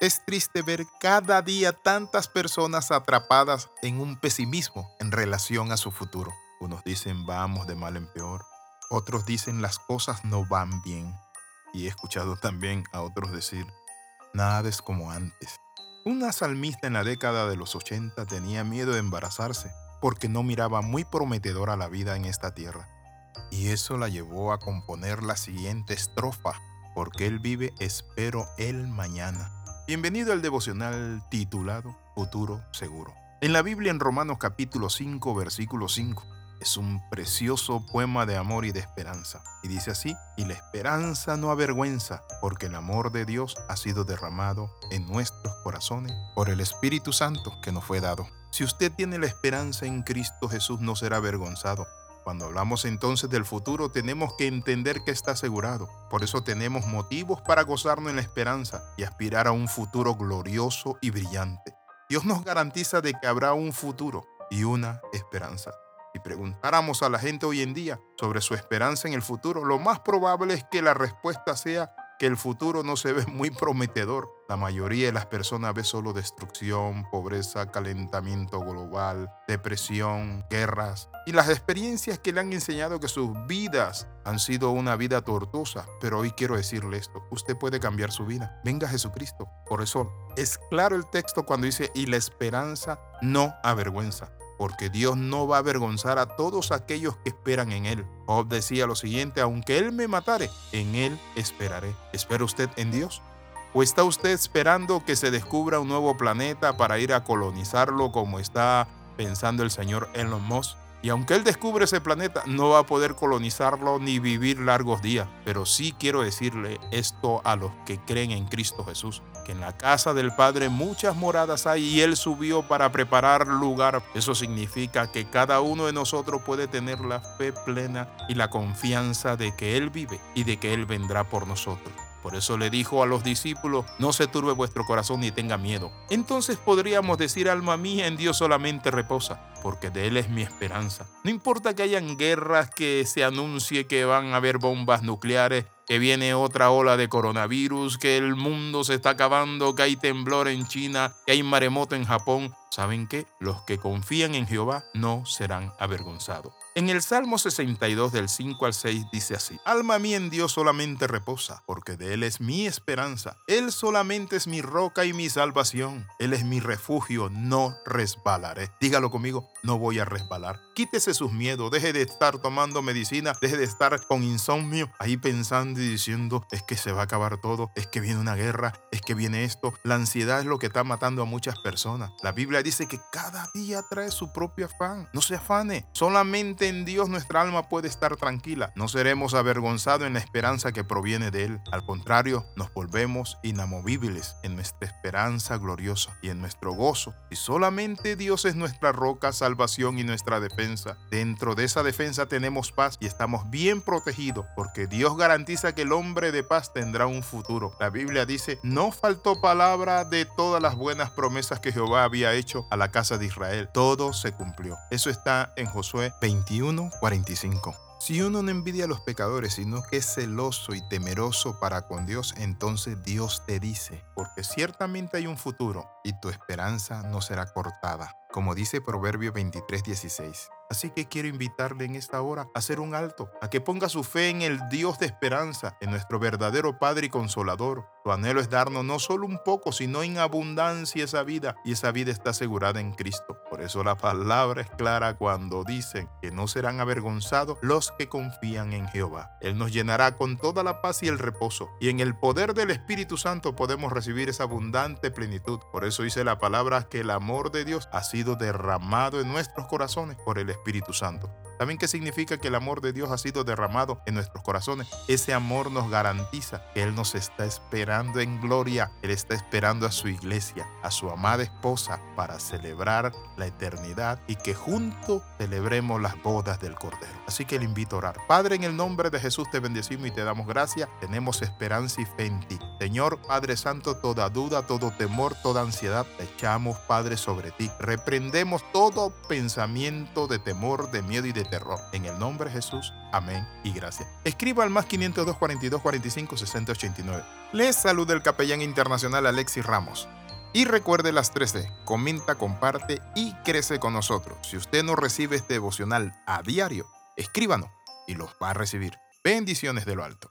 Es triste ver cada día tantas personas atrapadas en un pesimismo en relación a su futuro. Unos dicen vamos de mal en peor, otros dicen las cosas no van bien. Y he escuchado también a otros decir, nada es como antes. Una salmista en la década de los 80 tenía miedo de embarazarse porque no miraba muy prometedora la vida en esta tierra. Y eso la llevó a componer la siguiente estrofa, porque Él vive, espero el mañana. Bienvenido al devocional titulado Futuro Seguro. En la Biblia en Romanos capítulo 5, versículo 5, es un precioso poema de amor y de esperanza. Y dice así, y la esperanza no avergüenza, porque el amor de Dios ha sido derramado en nuestros corazones por el Espíritu Santo que nos fue dado. Si usted tiene la esperanza en Cristo Jesús, no será avergonzado. Cuando hablamos entonces del futuro, tenemos que entender que está asegurado. Por eso tenemos motivos para gozarnos en la esperanza y aspirar a un futuro glorioso y brillante. Dios nos garantiza de que habrá un futuro y una esperanza. Si preguntáramos a la gente hoy en día sobre su esperanza en el futuro, lo más probable es que la respuesta sea que el futuro no se ve muy prometedor. La mayoría de las personas ve solo destrucción, pobreza, calentamiento global, depresión, guerras y las experiencias que le han enseñado que sus vidas han sido una vida tortuosa. Pero hoy quiero decirle esto, usted puede cambiar su vida. Venga Jesucristo. Por eso es claro el texto cuando dice, y la esperanza no avergüenza porque Dios no va a avergonzar a todos aquellos que esperan en Él. Job decía lo siguiente, aunque Él me matare, en Él esperaré. ¿Espera usted en Dios? ¿O está usted esperando que se descubra un nuevo planeta para ir a colonizarlo como está pensando el señor Elon Musk? Y aunque él descubre ese planeta, no va a poder colonizarlo ni vivir largos días. Pero sí quiero decirle esto a los que creen en Cristo Jesús, que en la casa del Padre muchas moradas hay y Él subió para preparar lugar. Eso significa que cada uno de nosotros puede tener la fe plena y la confianza de que Él vive y de que Él vendrá por nosotros. Por eso le dijo a los discípulos, no se turbe vuestro corazón ni tenga miedo. Entonces podríamos decir, alma mía, en Dios solamente reposa, porque de Él es mi esperanza. No importa que hayan guerras, que se anuncie que van a haber bombas nucleares, que viene otra ola de coronavirus, que el mundo se está acabando, que hay temblor en China, que hay maremoto en Japón. ¿Saben qué? Los que confían en Jehová no serán avergonzados. En el Salmo 62 del 5 al 6 dice así, Alma mía en Dios solamente reposa, porque de Él es mi esperanza. Él solamente es mi roca y mi salvación. Él es mi refugio, no resbalaré. Dígalo conmigo, no voy a resbalar. Quítese sus miedos, deje de estar tomando medicina, deje de estar con insomnio, ahí pensando y diciendo, es que se va a acabar todo, es que viene una guerra, es que viene esto. La ansiedad es lo que está matando a muchas personas. La Biblia dice que cada día trae su propio afán. No se afane, solamente en Dios nuestra alma puede estar tranquila. No seremos avergonzados en la esperanza que proviene de Él. Al contrario, nos volvemos inamovibles en nuestra esperanza gloriosa y en nuestro gozo. Y solamente Dios es nuestra roca, salvación y nuestra defensa. Dentro de esa defensa tenemos paz y estamos bien protegidos porque Dios garantiza que el hombre de paz tendrá un futuro. La Biblia dice, no faltó palabra de todas las buenas promesas que Jehová había hecho a la casa de Israel. Todo se cumplió. Eso está en Josué 21 45 Si uno no envidia a los pecadores, sino que es celoso y temeroso para con Dios, entonces Dios te dice, porque ciertamente hay un futuro y tu esperanza no será cortada, como dice Proverbio 23:16. Así que quiero invitarle en esta hora a hacer un alto, a que ponga su fe en el Dios de esperanza, en nuestro verdadero Padre y Consolador. Su anhelo es darnos no solo un poco, sino en abundancia esa vida, y esa vida está asegurada en Cristo. Por eso la palabra es clara cuando dicen que no serán avergonzados que confían en Jehová. Él nos llenará con toda la paz y el reposo, y en el poder del Espíritu Santo podemos recibir esa abundante plenitud. Por eso dice la palabra que el amor de Dios ha sido derramado en nuestros corazones por el Espíritu Santo. ¿Saben qué significa que el amor de Dios ha sido derramado en nuestros corazones? Ese amor nos garantiza que Él nos está esperando en gloria. Él está esperando a su iglesia, a su amada esposa, para celebrar la eternidad y que juntos celebremos las bodas del Cordero. Así que le invito a orar. Padre, en el nombre de Jesús te bendecimos y te damos gracias. Tenemos esperanza y fe en ti. Señor Padre Santo, toda duda, todo temor, toda ansiedad, te echamos, Padre, sobre ti. Reprendemos todo pensamiento de temor, de miedo y de terror. En el nombre de Jesús, amén y gracias. Escriba al más 502 42 45 60 89. Les saluda el capellán internacional Alexis Ramos. Y recuerde las 13, comenta, comparte y crece con nosotros. Si usted no recibe este devocional a diario, escríbanos y los va a recibir. Bendiciones de lo alto.